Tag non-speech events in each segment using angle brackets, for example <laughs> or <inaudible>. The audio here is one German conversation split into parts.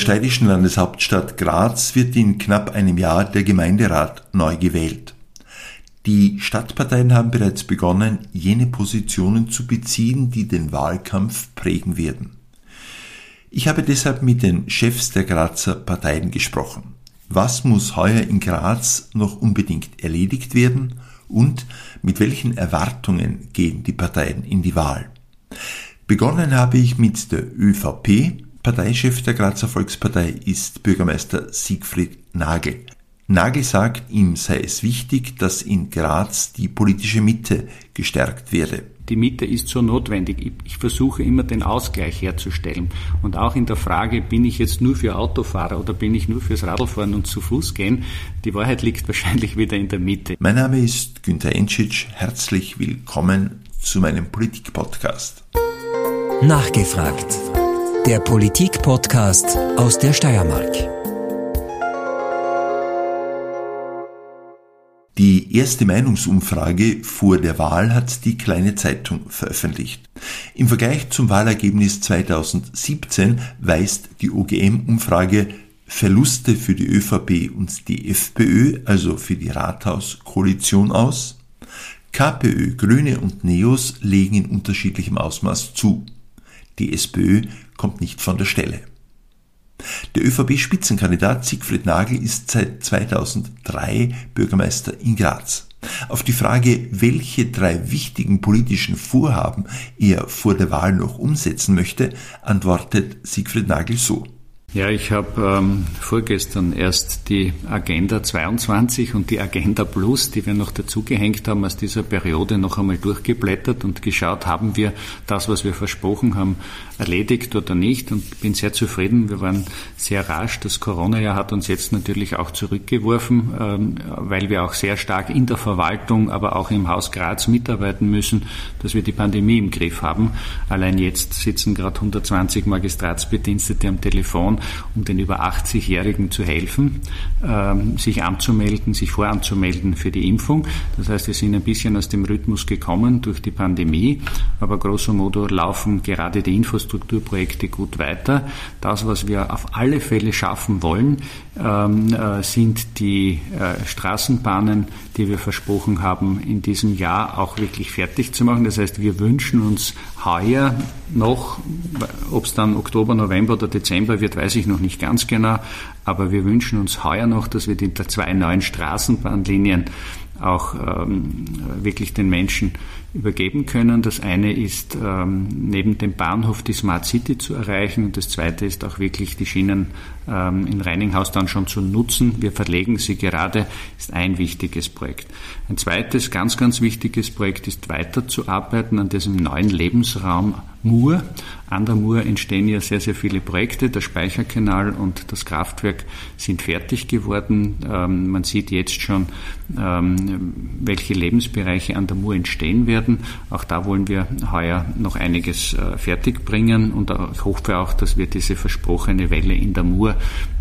steirischen Landeshauptstadt Graz wird in knapp einem Jahr der Gemeinderat neu gewählt. Die Stadtparteien haben bereits begonnen, jene Positionen zu beziehen, die den Wahlkampf prägen werden. Ich habe deshalb mit den Chefs der Grazer Parteien gesprochen. Was muss heuer in Graz noch unbedingt erledigt werden und mit welchen Erwartungen gehen die Parteien in die Wahl? Begonnen habe ich mit der ÖVP. Parteichef der Grazer Volkspartei ist Bürgermeister Siegfried Nagel. Nagel sagt, ihm sei es wichtig, dass in Graz die politische Mitte gestärkt werde. Die Mitte ist so notwendig. Ich versuche immer den Ausgleich herzustellen. Und auch in der Frage, bin ich jetzt nur für Autofahrer oder bin ich nur fürs Radlfahren und zu Fuß gehen, die Wahrheit liegt <laughs> wahrscheinlich wieder in der Mitte. Mein Name ist Günter Entschitsch. Herzlich willkommen zu meinem Politik-Podcast. Nachgefragt. Der Politik-Podcast aus der Steiermark. Die erste Meinungsumfrage vor der Wahl hat die kleine Zeitung veröffentlicht. Im Vergleich zum Wahlergebnis 2017 weist die OGM-Umfrage Verluste für die ÖVP und die FPÖ, also für die Rathauskoalition aus. KPÖ, Grüne und Neos legen in unterschiedlichem Ausmaß zu. Die SPÖ kommt nicht von der Stelle. Der ÖVP-Spitzenkandidat Siegfried Nagel ist seit 2003 Bürgermeister in Graz. Auf die Frage, welche drei wichtigen politischen Vorhaben er vor der Wahl noch umsetzen möchte, antwortet Siegfried Nagel so. Ja, ich habe ähm, vorgestern erst die Agenda 22 und die Agenda Plus, die wir noch dazugehängt haben, aus dieser Periode noch einmal durchgeblättert und geschaut, haben wir das, was wir versprochen haben, erledigt oder nicht und bin sehr zufrieden. Wir waren sehr rasch. Das Corona-Jahr hat uns jetzt natürlich auch zurückgeworfen, ähm, weil wir auch sehr stark in der Verwaltung, aber auch im Haus Graz mitarbeiten müssen, dass wir die Pandemie im Griff haben. Allein jetzt sitzen gerade 120 Magistratsbedienstete am Telefon um den über 80-Jährigen zu helfen, ähm, sich anzumelden, sich voranzumelden für die Impfung. Das heißt, wir sind ein bisschen aus dem Rhythmus gekommen durch die Pandemie, aber grosso modo laufen gerade die Infrastrukturprojekte gut weiter. Das, was wir auf alle Fälle schaffen wollen, ähm, äh, sind die äh, Straßenbahnen, die wir versprochen haben, in diesem Jahr auch wirklich fertig zu machen. Das heißt, wir wünschen uns heuer noch, ob es dann Oktober, November oder Dezember wird, weiß ich noch nicht ganz genau, aber wir wünschen uns heuer noch, dass wir die zwei neuen Straßenbahnlinien auch ähm, wirklich den Menschen übergeben können. Das eine ist ähm, neben dem Bahnhof die Smart City zu erreichen und das zweite ist auch wirklich die Schienen in Reininghaus dann schon zu nutzen. Wir verlegen sie gerade, ist ein wichtiges Projekt. Ein zweites ganz, ganz wichtiges Projekt ist weiterzuarbeiten an diesem neuen Lebensraum Mur. An der Mur entstehen ja sehr, sehr viele Projekte. Der Speicherkanal und das Kraftwerk sind fertig geworden. Ähm, man sieht jetzt schon, ähm, welche Lebensbereiche an der Mur entstehen werden. Auch da wollen wir heuer noch einiges äh, fertigbringen und ich hoffe auch, dass wir diese versprochene Welle in der Mur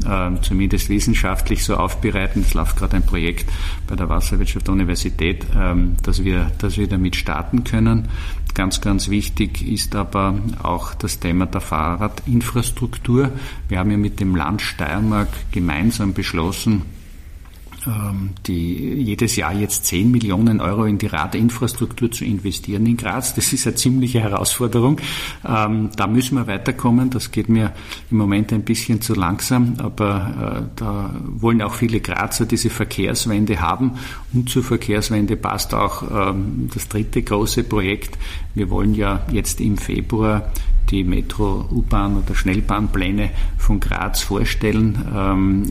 äh, zumindest wissenschaftlich so aufbereiten. Es läuft gerade ein Projekt bei der Wasserwirtschaft Universität, äh, dass wir, dass wir damit starten können. Ganz, ganz wichtig ist aber auch das Thema der Fahrradinfrastruktur. Wir haben ja mit dem Land Steiermark gemeinsam beschlossen, ähm, die jedes Jahr jetzt 10 Millionen Euro in die Radinfrastruktur zu investieren in Graz. Das ist eine ziemliche Herausforderung. Ähm, da müssen wir weiterkommen. Das geht mir im Moment ein bisschen zu langsam, aber äh, da wollen auch viele Grazer diese Verkehrswende haben. Und zur Verkehrswende passt auch ähm, das dritte große Projekt. Wir wollen ja jetzt im Februar die Metro, U-Bahn oder Schnellbahnpläne von Graz vorstellen.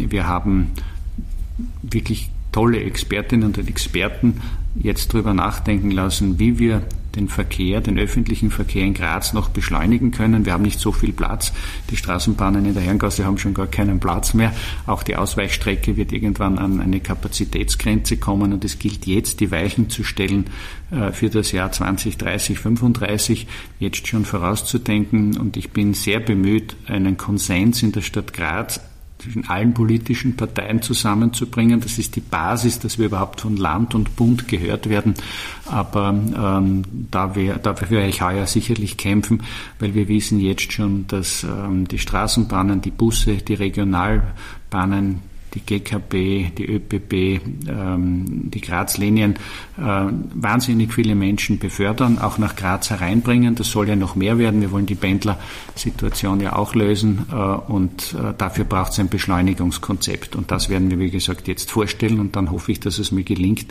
Wir haben wirklich tolle Expertinnen und Experten jetzt darüber nachdenken lassen, wie wir den Verkehr, den öffentlichen Verkehr in Graz noch beschleunigen können. Wir haben nicht so viel Platz. Die Straßenbahnen in der Herrengasse haben schon gar keinen Platz mehr. Auch die Ausweichstrecke wird irgendwann an eine Kapazitätsgrenze kommen und es gilt jetzt, die Weichen zu stellen äh, für das Jahr 2030, 35, jetzt schon vorauszudenken. Und ich bin sehr bemüht, einen Konsens in der Stadt Graz zwischen allen politischen Parteien zusammenzubringen. Das ist die Basis, dass wir überhaupt von Land und Bund gehört werden. Aber ähm, da wir, dafür werde ich heuer sicherlich kämpfen, weil wir wissen jetzt schon, dass ähm, die Straßenbahnen, die Busse, die Regionalbahnen, die GKB, die ÖPB, ähm, die Graz-Linien äh, wahnsinnig viele Menschen befördern, auch nach Graz hereinbringen. Das soll ja noch mehr werden. Wir wollen die Pendlersituation ja auch lösen äh, und äh, dafür braucht es ein Beschleunigungskonzept. Und das werden wir, wie gesagt, jetzt vorstellen und dann hoffe ich, dass es mir gelingt,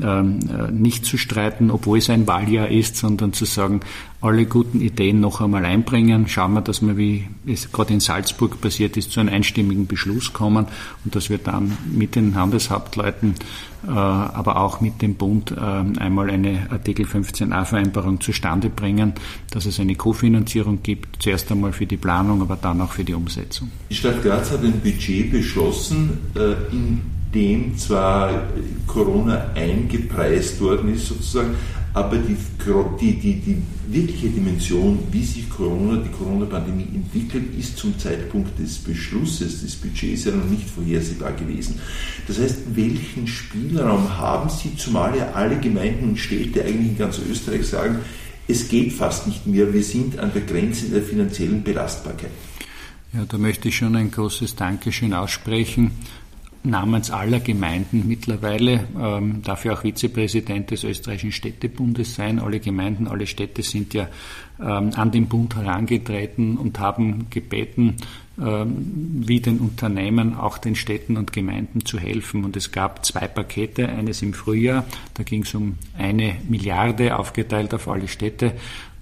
ähm, nicht zu streiten, obwohl es ein Wahljahr ist, sondern zu sagen, alle guten Ideen noch einmal einbringen. Schauen wir, dass wir, wie es gerade in Salzburg passiert ist, zu einem einstimmigen Beschluss kommen und dass wir dann mit den Handelshauptleuten, äh, aber auch mit dem Bund äh, einmal eine Artikel 15a Vereinbarung zustande bringen, dass es eine Kofinanzierung gibt, zuerst einmal für die Planung, aber dann auch für die Umsetzung. Die Stadt Graz hat ein Budget beschlossen, äh, in dem zwar Corona eingepreist worden ist sozusagen, aber die, die, die, die wirkliche Dimension, wie sich Corona, die Corona-Pandemie entwickelt, ist zum Zeitpunkt des Beschlusses des Budgets ja noch nicht vorhersehbar gewesen. Das heißt, welchen Spielraum haben Sie, zumal ja alle Gemeinden und Städte eigentlich in ganz Österreich sagen, es geht fast nicht mehr, wir sind an der Grenze der finanziellen Belastbarkeit. Ja, da möchte ich schon ein großes Dankeschön aussprechen namens aller Gemeinden mittlerweile, ähm, darf ja auch Vizepräsident des österreichischen Städtebundes sein. Alle Gemeinden, alle Städte sind ja ähm, an den Bund herangetreten und haben gebeten, ähm, wie den Unternehmen, auch den Städten und Gemeinden zu helfen. Und es gab zwei Pakete, eines im Frühjahr, da ging es um eine Milliarde aufgeteilt auf alle Städte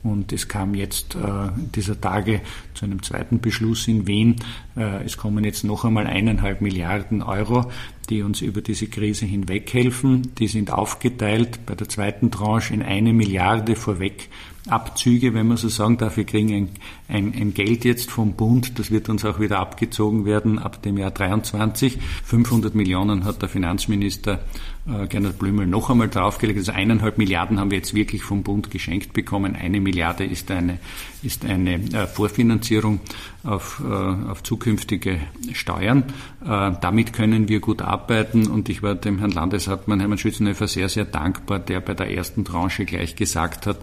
und es kam jetzt äh, dieser Tage zu einem zweiten Beschluss in Wien. Äh, es kommen jetzt noch einmal eineinhalb Milliarden Euro, die uns über diese Krise hinweg helfen. Die sind aufgeteilt bei der zweiten Tranche in eine Milliarde vorweg Abzüge, wenn man so sagen darf. Wir kriegen ein, ein, ein, Geld jetzt vom Bund, das wird uns auch wieder abgezogen werden ab dem Jahr 23. 500 Millionen hat der Finanzminister äh, Gernot Blümel noch einmal draufgelegt. Also eineinhalb Milliarden haben wir jetzt wirklich vom Bund geschenkt bekommen. Eine Milliarde ist eine, ist eine äh, Vorfinanzierung auf, äh, auf zukünftige Steuern. Äh, damit können wir gut arbeiten und ich war dem Herrn Landeshauptmann Hermann Schützenhöfer sehr, sehr dankbar, der bei der ersten Tranche gleich gesagt hat,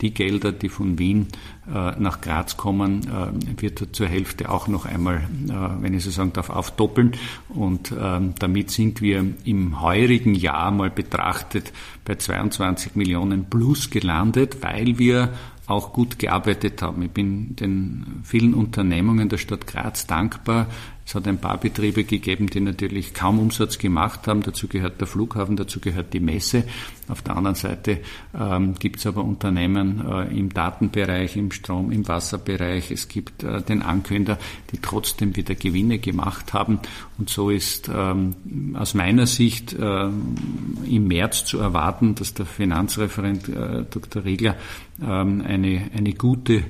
die Gelder, die von Wien äh, nach Graz kommen, äh, wird zur Hälfte auch noch einmal, äh, wenn ich so sagen darf, aufdoppeln. Und ähm, damit sind wir im heurigen Jahr mal betrachtet bei 22 Millionen plus gelandet, weil wir auch gut gearbeitet haben. Ich bin den vielen Unternehmungen der Stadt Graz dankbar, es hat ein paar Betriebe gegeben, die natürlich kaum Umsatz gemacht haben. Dazu gehört der Flughafen, dazu gehört die Messe. Auf der anderen Seite ähm, gibt es aber Unternehmen äh, im Datenbereich, im Strom, im Wasserbereich. Es gibt äh, den Ankünder, die trotzdem wieder Gewinne gemacht haben. Und so ist ähm, aus meiner Sicht äh, im März zu erwarten, dass der Finanzreferent äh, Dr. Riegler ähm, eine, eine gute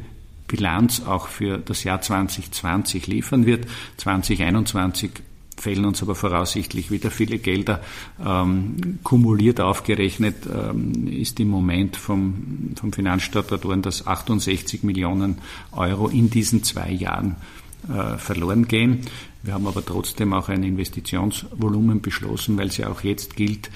Bilanz auch für das Jahr 2020 liefern wird. 2021 fehlen uns aber voraussichtlich wieder viele Gelder. Ähm, kumuliert aufgerechnet ähm, ist im Moment vom, vom Finanzstatutoren, dass 68 Millionen Euro in diesen zwei Jahren äh, verloren gehen. Wir haben aber trotzdem auch ein Investitionsvolumen beschlossen, weil es ja auch jetzt gilt,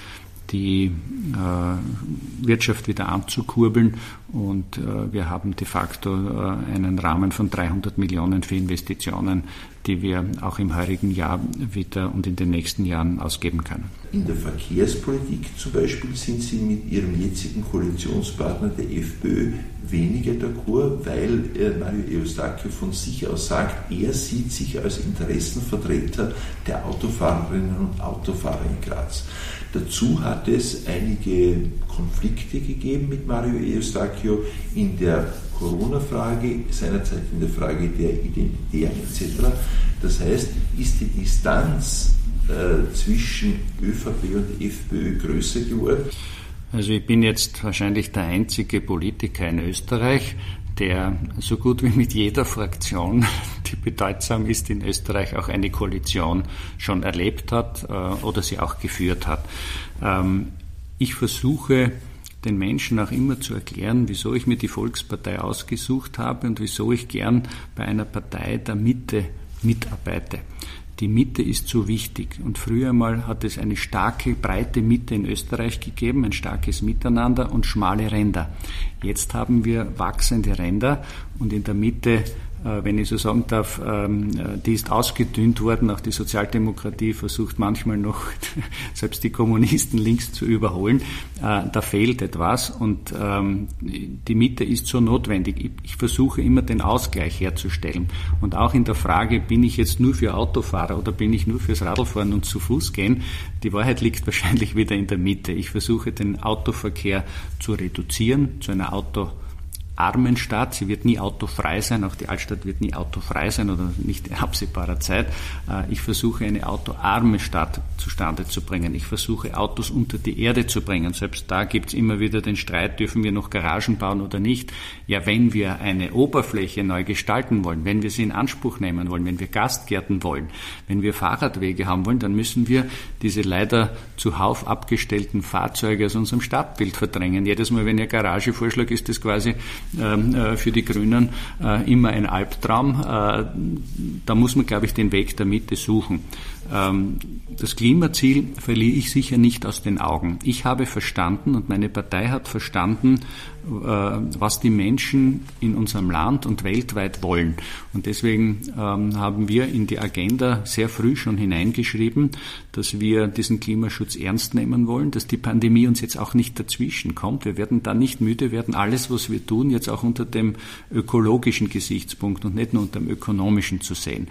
die äh, Wirtschaft wieder anzukurbeln. Und äh, wir haben de facto äh, einen Rahmen von 300 Millionen für Investitionen, die wir auch im heurigen Jahr wieder und in den nächsten Jahren ausgeben können. In der Verkehrspolitik zum Beispiel sind Sie mit Ihrem jetzigen Koalitionspartner der FPÖ weniger d'accord, weil Mario Eustachio von sich aus sagt, er sieht sich als Interessenvertreter der Autofahrerinnen und Autofahrer in Graz. Dazu hat es einige Konflikte gegeben mit Mario Eustachio in der Corona-Frage, seinerzeit in der Frage der Identitären etc. Das heißt, ist die Distanz äh, zwischen ÖVP und FPÖ größer geworden? Also ich bin jetzt wahrscheinlich der einzige Politiker in Österreich, der so gut wie mit jeder Fraktion, <laughs> die bedeutsam ist in Österreich, auch eine Koalition schon erlebt hat äh, oder sie auch geführt hat. Ähm, ich versuche den Menschen auch immer zu erklären, wieso ich mir die Volkspartei ausgesucht habe und wieso ich gern bei einer Partei der Mitte mitarbeite. Die Mitte ist so wichtig. Und früher mal hat es eine starke, breite Mitte in Österreich gegeben, ein starkes Miteinander und schmale Ränder. Jetzt haben wir wachsende Ränder und in der Mitte wenn ich so sagen darf, ähm, die ist ausgedünnt worden. Auch die Sozialdemokratie versucht manchmal noch, <laughs> selbst die Kommunisten links zu überholen. Äh, da fehlt etwas und ähm, die Mitte ist so notwendig. Ich versuche immer den Ausgleich herzustellen. Und auch in der Frage, bin ich jetzt nur für Autofahrer oder bin ich nur fürs Radlfahren und zu Fuß gehen? Die Wahrheit liegt <laughs> wahrscheinlich wieder in der Mitte. Ich versuche den Autoverkehr zu reduzieren, zu einer Auto armen Stadt. Sie wird nie autofrei sein, auch die Altstadt wird nie autofrei sein oder nicht in absehbarer Zeit. Äh, ich versuche eine autoarme Stadt zustande zu bringen. Ich versuche Autos unter die Erde zu bringen. Selbst da gibt es immer wieder den Streit, dürfen wir noch Garagen bauen oder nicht. Ja, wenn wir eine Oberfläche neu gestalten wollen, wenn wir sie in Anspruch nehmen wollen, wenn wir Gastgärten wollen, wenn wir Fahrradwege haben wollen, dann müssen wir diese leider zuhauf abgestellten Fahrzeuge aus unserem Stadtbild verdrängen. Jedes Mal, wenn ihr Garage vorschlag, ist das quasi für die Grünen äh, immer ein Albtraum. Äh, da muss man, glaube ich, den Weg der Mitte suchen. Ähm, das Klimaziel verliere ich sicher nicht aus den Augen. Ich habe verstanden und meine Partei hat verstanden, äh, was die Menschen in unserem Land und weltweit wollen. Und deswegen ähm, haben wir in die Agenda sehr früh schon hineingeschrieben, dass wir diesen Klimaschutz ernst nehmen wollen, dass die Pandemie uns jetzt auch nicht dazwischen kommt. Wir werden da nicht müde werden, alles, was wir tun, jetzt auch unter dem ökologischen Gesichtspunkt und nicht nur unter dem ökonomischen zu sehen.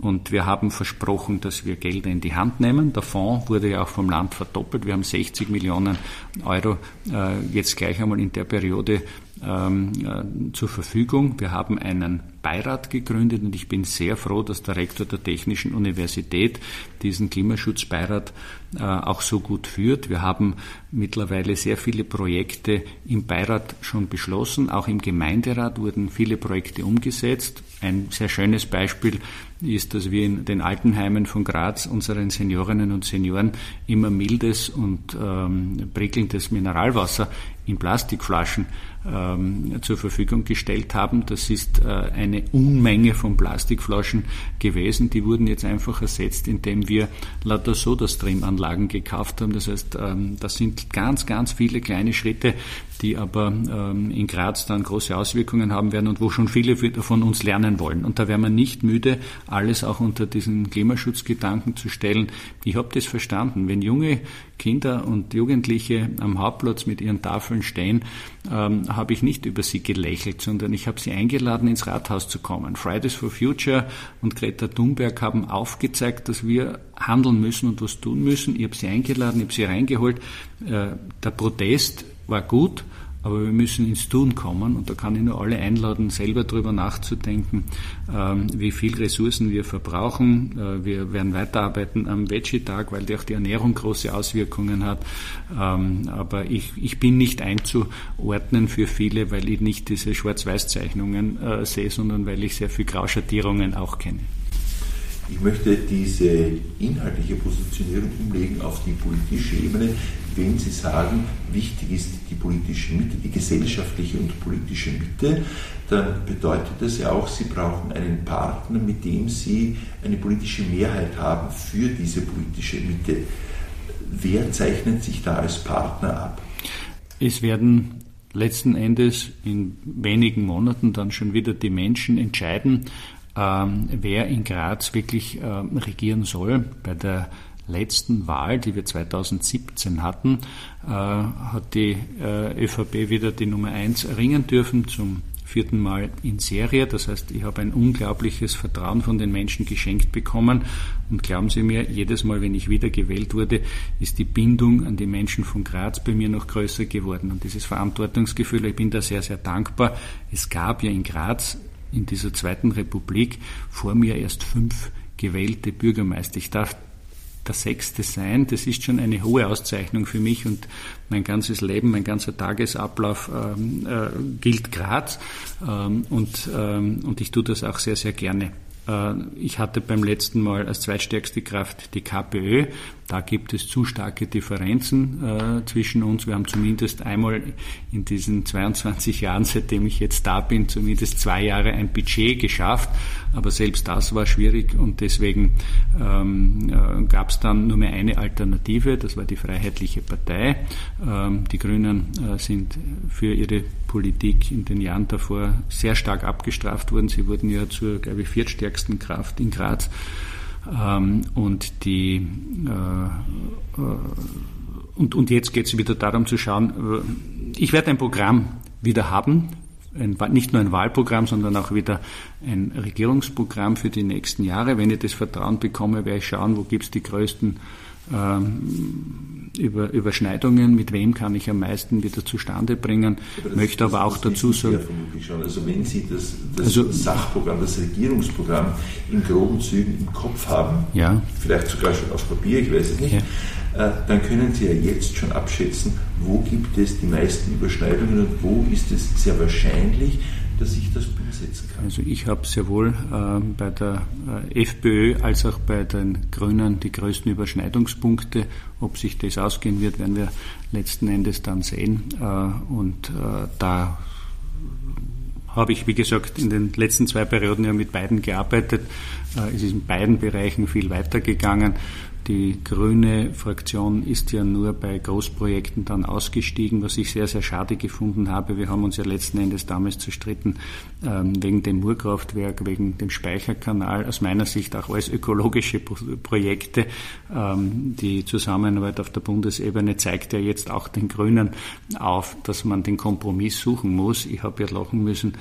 Und wir haben versprochen, dass wir Gelder in die Hand nehmen. Der Fonds wurde ja auch vom Land verdoppelt. Wir haben 60 Millionen Euro äh, jetzt gleich einmal in der Periode ähm, äh, zur Verfügung. Wir haben einen Beirat gegründet und ich bin sehr froh, dass der Rektor der Technischen Universität diesen Klimaschutzbeirat äh, auch so gut führt. Wir haben mittlerweile sehr viele Projekte im Beirat schon beschlossen. Auch im Gemeinderat wurden viele Projekte umgesetzt. Ein sehr schönes Beispiel ist, dass wir in den Altenheimen von Graz unseren Seniorinnen und Senioren immer mildes und ähm, prickelndes Mineralwasser in Plastikflaschen zur Verfügung gestellt haben. Das ist äh, eine Unmenge von Plastikflaschen gewesen. Die wurden jetzt einfach ersetzt, indem wir lauter Soda-Stream-Anlagen gekauft haben. Das heißt, ähm, das sind ganz, ganz viele kleine Schritte, die aber ähm, in Graz dann große Auswirkungen haben werden und wo schon viele von uns lernen wollen. Und da wäre man nicht müde, alles auch unter diesen Klimaschutzgedanken zu stellen. Ich habe das verstanden. Wenn junge Kinder und Jugendliche am Hauptplatz mit ihren Tafeln stehen, ähm, habe ich nicht über sie gelächelt, sondern ich habe sie eingeladen, ins Rathaus zu kommen. Fridays for Future und Greta Thunberg haben aufgezeigt, dass wir handeln müssen und was tun müssen. Ich habe sie eingeladen, ich habe sie reingeholt. Äh, der Protest war gut, aber wir müssen ins Tun kommen und da kann ich nur alle einladen, selber darüber nachzudenken, ähm, wie viel Ressourcen wir verbrauchen. Äh, wir werden weiterarbeiten am Veggie-Tag, weil auch die Ernährung große Auswirkungen hat. Ähm, aber ich, ich bin nicht einzuordnen für viele, weil ich nicht diese Schwarz-Weiß-Zeichnungen äh, sehe, sondern weil ich sehr viel Grauschattierungen auch kenne. Ich möchte diese inhaltliche Positionierung umlegen auf die politische Ebene wenn Sie sagen, wichtig ist die politische Mitte, die gesellschaftliche und politische Mitte, dann bedeutet das ja auch, Sie brauchen einen Partner, mit dem Sie eine politische Mehrheit haben für diese politische Mitte. Wer zeichnet sich da als Partner ab? Es werden letzten Endes in wenigen Monaten dann schon wieder die Menschen entscheiden, ähm, wer in Graz wirklich ähm, regieren soll. Bei der letzten Wahl, die wir 2017 hatten, äh, hat die äh, ÖVP wieder die Nummer eins erringen dürfen zum vierten Mal in Serie. Das heißt, ich habe ein unglaubliches Vertrauen von den Menschen geschenkt bekommen. Und glauben Sie mir, jedes Mal, wenn ich wieder gewählt wurde, ist die Bindung an die Menschen von Graz bei mir noch größer geworden. Und dieses Verantwortungsgefühl, ich bin da sehr, sehr dankbar. Es gab ja in Graz in dieser zweiten Republik vor mir erst fünf gewählte Bürgermeister. Ich darf der Sechste sein, das ist schon eine hohe Auszeichnung für mich und mein ganzes Leben, mein ganzer Tagesablauf ähm, äh, gilt Graz ähm, und, ähm, und ich tue das auch sehr, sehr gerne. Äh, ich hatte beim letzten Mal als zweitstärkste Kraft die KPÖ. Da gibt es zu starke Differenzen äh, zwischen uns. Wir haben zumindest einmal in diesen 22 Jahren, seitdem ich jetzt da bin, zumindest zwei Jahre ein Budget geschafft. Aber selbst das war schwierig und deswegen ähm, äh, gab es dann nur mehr eine Alternative, das war die Freiheitliche Partei. Ähm, die Grünen äh, sind für ihre Politik in den Jahren davor sehr stark abgestraft worden. Sie wurden ja zur, glaube ich, viertstärksten Kraft in Graz. Ähm, und die äh, äh, und, und jetzt geht es wieder darum zu schauen, äh, ich werde ein Programm wieder haben, ein, nicht nur ein Wahlprogramm, sondern auch wieder ein Regierungsprogramm für die nächsten Jahre. Wenn ich das Vertrauen bekomme, werde ich schauen, wo gibt es die größten über Überschneidungen, mit wem kann ich am meisten wieder zustande bringen, möchte aber auch dazu sagen. Also wenn Sie das, das also, Sachprogramm, das Regierungsprogramm in groben Zügen im Kopf haben, ja. vielleicht sogar schon auf Papier, ich weiß es nicht, ja. äh, dann können Sie ja jetzt schon abschätzen, wo gibt es die meisten Überschneidungen und wo ist es sehr wahrscheinlich, dass ich das umsetzen kann? Also ich habe sehr wohl äh, bei der äh, FPÖ als auch bei den Grünen die größten Überschneidungspunkte. Ob sich das ausgehen wird, werden wir letzten Endes dann sehen. Äh, und äh, da habe ich, wie gesagt, in den letzten zwei Perioden ja mit beiden gearbeitet. Äh, es ist in beiden Bereichen viel weitergegangen. Die grüne Fraktion ist ja nur bei Großprojekten dann ausgestiegen, was ich sehr, sehr schade gefunden habe. Wir haben uns ja letzten Endes damals zerstritten ähm, wegen dem Murkraftwerk, wegen dem Speicherkanal. Aus meiner Sicht auch alles ökologische Projekte. Ähm, die Zusammenarbeit auf der Bundesebene zeigt ja jetzt auch den Grünen auf, dass man den Kompromiss suchen muss. Ich habe ja lachen müssen.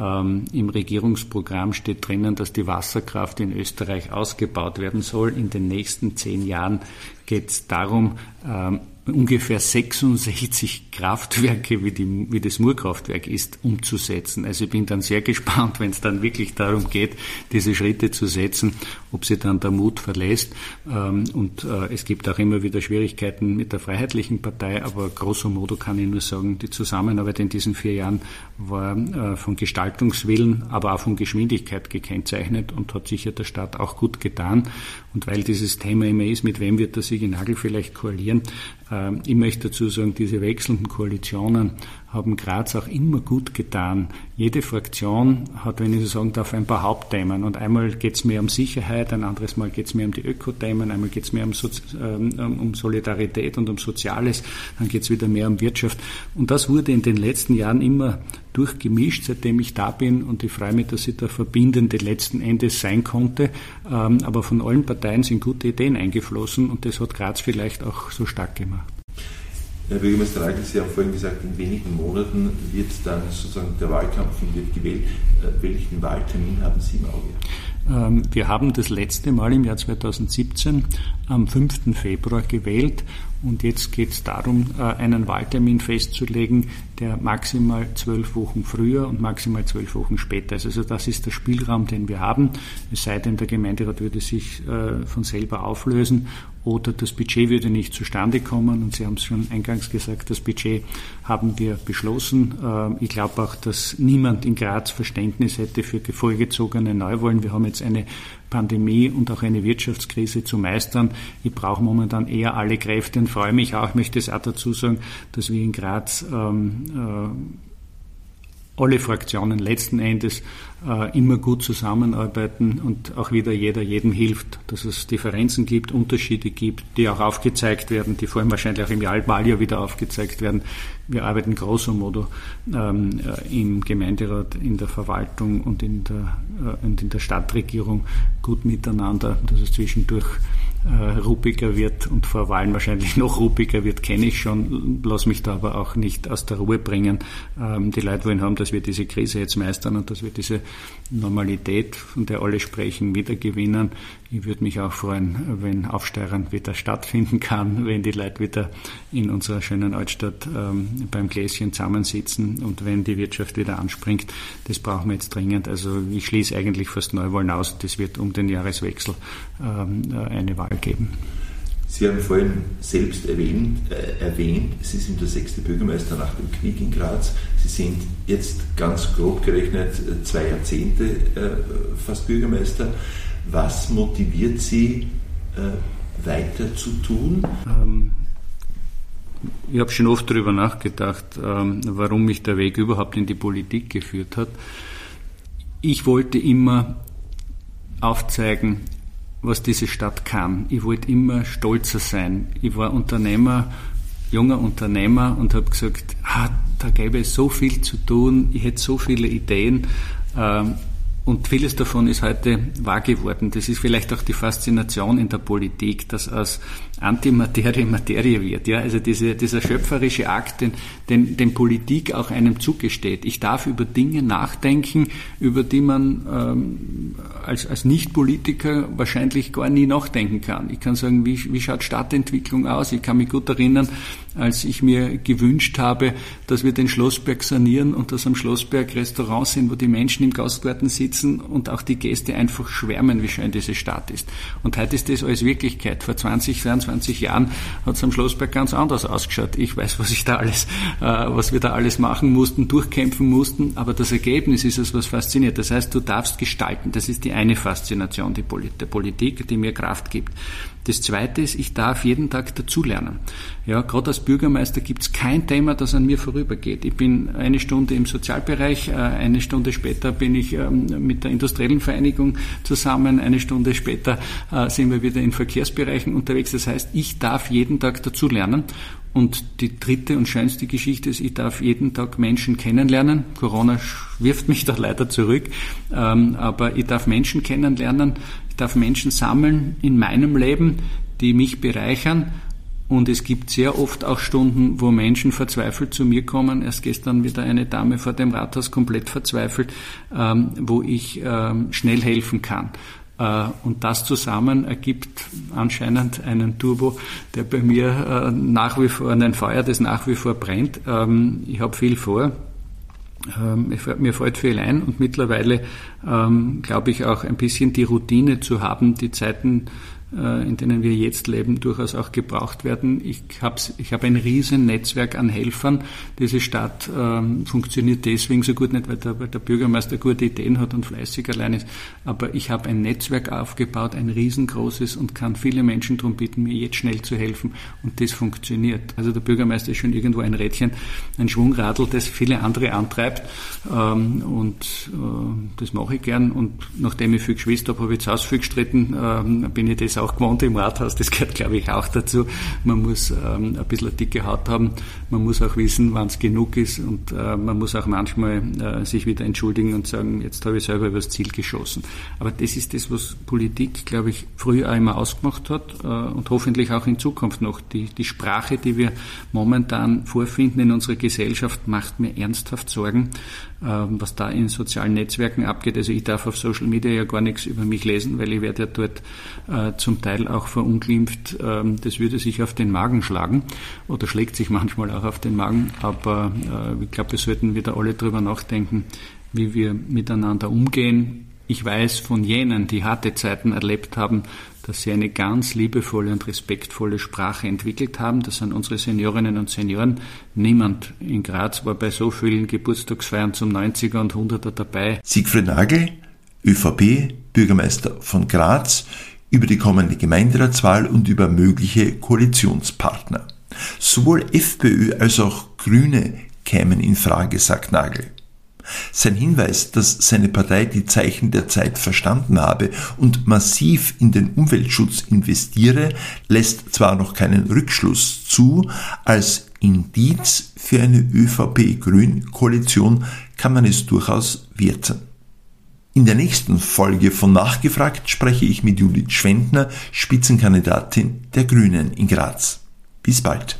Ähm, Im Regierungsprogramm steht drinnen, dass die Wasserkraft in Österreich ausgebaut werden soll in den nächsten zehn zehn Jahren geht es darum, ähm, ungefähr 66 Kraftwerke, wie, die, wie das Murkraftwerk ist, umzusetzen. Also ich bin dann sehr gespannt, wenn es dann wirklich darum geht, diese Schritte zu setzen, ob sie dann der Mut verlässt. Ähm, und äh, es gibt auch immer wieder Schwierigkeiten mit der Freiheitlichen Partei, aber grosso modo kann ich nur sagen, die Zusammenarbeit in diesen vier Jahren war äh, von Gestaltungswillen, aber auch von Geschwindigkeit gekennzeichnet und hat sicher der Staat auch gut getan. Und weil dieses Thema immer ist, mit wem wird der Sigi Nagel vielleicht koalieren, ich möchte dazu sagen, diese wechselnden Koalitionen haben Graz auch immer gut getan. Jede Fraktion hat, wenn ich so sagen darf, ein paar Hauptthemen. Und einmal geht es mehr um Sicherheit, ein anderes Mal geht es mehr um die Ökothemen, einmal geht es mehr um, so ähm, um, Solidarität und um Soziales, dann geht es wieder mehr um Wirtschaft. Und das wurde in den letzten Jahren immer durchgemischt, seitdem ich da bin. Und ich freue mich, dass ich der Verbindende letzten Endes sein konnte. Ähm, aber von allen Parteien sind gute Ideen eingeflossen und das hat Graz vielleicht auch so stark gemacht. Herr Bürgermeister Nagel, Sie haben vorhin gesagt, in wenigen Monaten wird dann sozusagen der Wahlkampf und wird gewählt. Äh, welchen Wahltermin haben Sie im Auge? Ähm, wir haben das letzte Mal im Jahr 2017 am 5. Februar gewählt und jetzt geht es darum, äh, einen Wahltermin festzulegen, der maximal zwölf Wochen früher und maximal zwölf Wochen später ist. Also das ist der Spielraum, den wir haben. Es sei denn, der Gemeinderat würde sich äh, von selber auflösen oder das Budget würde nicht zustande kommen. Und Sie haben es schon eingangs gesagt, das Budget haben wir beschlossen. Ähm, ich glaube auch, dass niemand in Graz Verständnis hätte für vorgezogene Neuwahlen. Wir haben jetzt eine Pandemie und auch eine Wirtschaftskrise zu meistern. Ich brauche momentan eher alle Kräfte und freue mich auch, möchte es auch dazu sagen, dass wir in Graz ähm, äh, alle Fraktionen letzten Endes äh, immer gut zusammenarbeiten und auch wieder jeder jedem hilft, dass es Differenzen gibt, Unterschiede gibt, die auch aufgezeigt werden, die vor allem wahrscheinlich auch im Wahljahr wieder aufgezeigt werden. Wir arbeiten grosso modo ähm, äh, im Gemeinderat, in der Verwaltung und in der, äh, und in der Stadtregierung gut miteinander, dass es zwischendurch äh, ruppiger wird und vor Wahlen wahrscheinlich <laughs> noch ruppiger wird, kenne ich schon, lass mich da aber auch nicht aus der Ruhe bringen. Ähm, die Leute wollen haben, dass wir diese Krise jetzt meistern und dass wir diese Normalität, von der alle sprechen, wiedergewinnen. Ich würde mich auch freuen, wenn Aufsteigern wieder stattfinden kann, <laughs> wenn die Leute wieder in unserer schönen Altstadt ähm, beim Gläschen zusammensitzen und wenn die Wirtschaft wieder anspringt. Das brauchen wir jetzt dringend. Also ich schließe eigentlich fast Neuwahlen aus. Das wird um den Jahreswechsel ähm, eine Wahl geben. Sie haben vorhin selbst erwähnt, äh, erwähnt, Sie sind der sechste Bürgermeister nach dem Krieg in Graz. Sie sind jetzt ganz grob gerechnet äh, zwei Jahrzehnte äh, fast Bürgermeister. Was motiviert Sie, äh, weiter zu tun? Ähm, ich habe schon oft darüber nachgedacht, ähm, warum mich der Weg überhaupt in die Politik geführt hat. Ich wollte immer aufzeigen, was diese Stadt kann. Ich wollte immer stolzer sein. Ich war Unternehmer, junger Unternehmer und habe gesagt, ah, da gäbe es so viel zu tun, ich hätte so viele Ideen. Ähm, und vieles davon ist heute wahr geworden. Das ist vielleicht auch die Faszination in der Politik, dass aus Antimaterie Materie wird. Ja? Also diese, dieser schöpferische Akt, den, den, den Politik auch einem zugesteht. Ich darf über Dinge nachdenken, über die man ähm, als, als Nicht-Politiker wahrscheinlich gar nie nachdenken kann. Ich kann sagen, wie, wie schaut Stadtentwicklung aus? Ich kann mich gut erinnern, als ich mir gewünscht habe, dass wir den Schlossberg sanieren und dass am Schlossberg Restaurants sind, wo die Menschen im Gastgarten sitzen und auch die Gäste einfach schwärmen, wie schön diese Stadt ist. Und heute ist das alles Wirklichkeit. Vor 20, 22 20 Jahren hat es am Schlossberg ganz anders ausgeschaut. Ich weiß, was ich da alles, äh, was wir da alles machen mussten, durchkämpfen mussten, aber das Ergebnis ist es, was fasziniert. Das heißt, du darfst gestalten. Das ist die eine Faszination der Politik, die mir Kraft gibt. Das Zweite ist, ich darf jeden Tag dazulernen. Ja, gerade als Bürgermeister gibt es kein Thema, das an mir vorübergeht. Ich bin eine Stunde im Sozialbereich, äh, eine Stunde später bin ich ähm, mit der industriellen Vereinigung zusammen, eine Stunde später äh, sind wir wieder in Verkehrsbereichen unterwegs. Das heißt, ich darf jeden Tag dazulernen. Und die dritte und schönste Geschichte ist, ich darf jeden Tag Menschen kennenlernen. Corona wirft mich da <laughs> leider zurück, ähm, aber ich darf Menschen kennenlernen, darf Menschen sammeln in meinem Leben, die mich bereichern. Und es gibt sehr oft auch Stunden, wo Menschen verzweifelt zu mir kommen. Erst gestern wieder eine Dame vor dem Rathaus komplett verzweifelt, ähm, wo ich ähm, schnell helfen kann. Äh, und das zusammen ergibt anscheinend einen Turbo, der bei mir äh, nach wie vor, ein Feuer, das nach wie vor brennt. Ähm, ich habe viel vor. Ähm, mir fällt viel ein und mittlerweile ähm, glaube ich auch ein bisschen die Routine zu haben, die Zeiten in denen wir jetzt leben, durchaus auch gebraucht werden. Ich habe ich hab ein riesen Netzwerk an Helfern. Diese Stadt ähm, funktioniert deswegen so gut, nicht weil der, weil der Bürgermeister gute Ideen hat und fleißig allein ist, aber ich habe ein Netzwerk aufgebaut, ein riesengroßes und kann viele Menschen darum bitten, mir jetzt schnell zu helfen und das funktioniert. Also der Bürgermeister ist schon irgendwo ein Rädchen, ein Schwungradl, das viele andere antreibt ähm, und äh, das mache ich gern und nachdem ich viel Geschwister habe, habe ich zu Hause viel gestritten, ähm, bin ich das auch gewohnt im Rathaus, das gehört glaube ich auch dazu. Man muss ähm, ein bisschen eine dicke Haut haben, man muss auch wissen, wann es genug ist und äh, man muss auch manchmal äh, sich wieder entschuldigen und sagen, jetzt habe ich selber übers Ziel geschossen. Aber das ist das, was Politik, glaube ich, früher immer ausgemacht hat äh, und hoffentlich auch in Zukunft noch. Die, die Sprache, die wir momentan vorfinden in unserer Gesellschaft, macht mir ernsthaft Sorgen, ähm, was da in sozialen Netzwerken abgeht. Also ich darf auf Social Media ja gar nichts über mich lesen, weil ich werde ja dort äh, zum Teil auch verunglimpft. Ähm, das würde sich auf den Magen schlagen oder schlägt sich manchmal auch auf den Magen. Aber äh, ich glaube, wir sollten wieder alle darüber nachdenken, wie wir miteinander umgehen. Ich weiß von jenen, die harte Zeiten erlebt haben, dass sie eine ganz liebevolle und respektvolle Sprache entwickelt haben. Das sind unsere Seniorinnen und Senioren. Niemand in Graz war bei so vielen Geburtstagsfeiern zum 90er und 100er dabei. Siegfried Nagel, ÖVP, Bürgermeister von Graz, über die kommende Gemeinderatswahl und über mögliche Koalitionspartner. Sowohl FPÖ als auch Grüne kämen in Frage, sagt Nagel. Sein Hinweis, dass seine Partei die Zeichen der Zeit verstanden habe und massiv in den Umweltschutz investiere, lässt zwar noch keinen Rückschluss zu, als Indiz für eine ÖVP-Grün-Koalition kann man es durchaus werten. In der nächsten Folge von Nachgefragt spreche ich mit Judith Schwendner, Spitzenkandidatin der Grünen in Graz. Bis bald.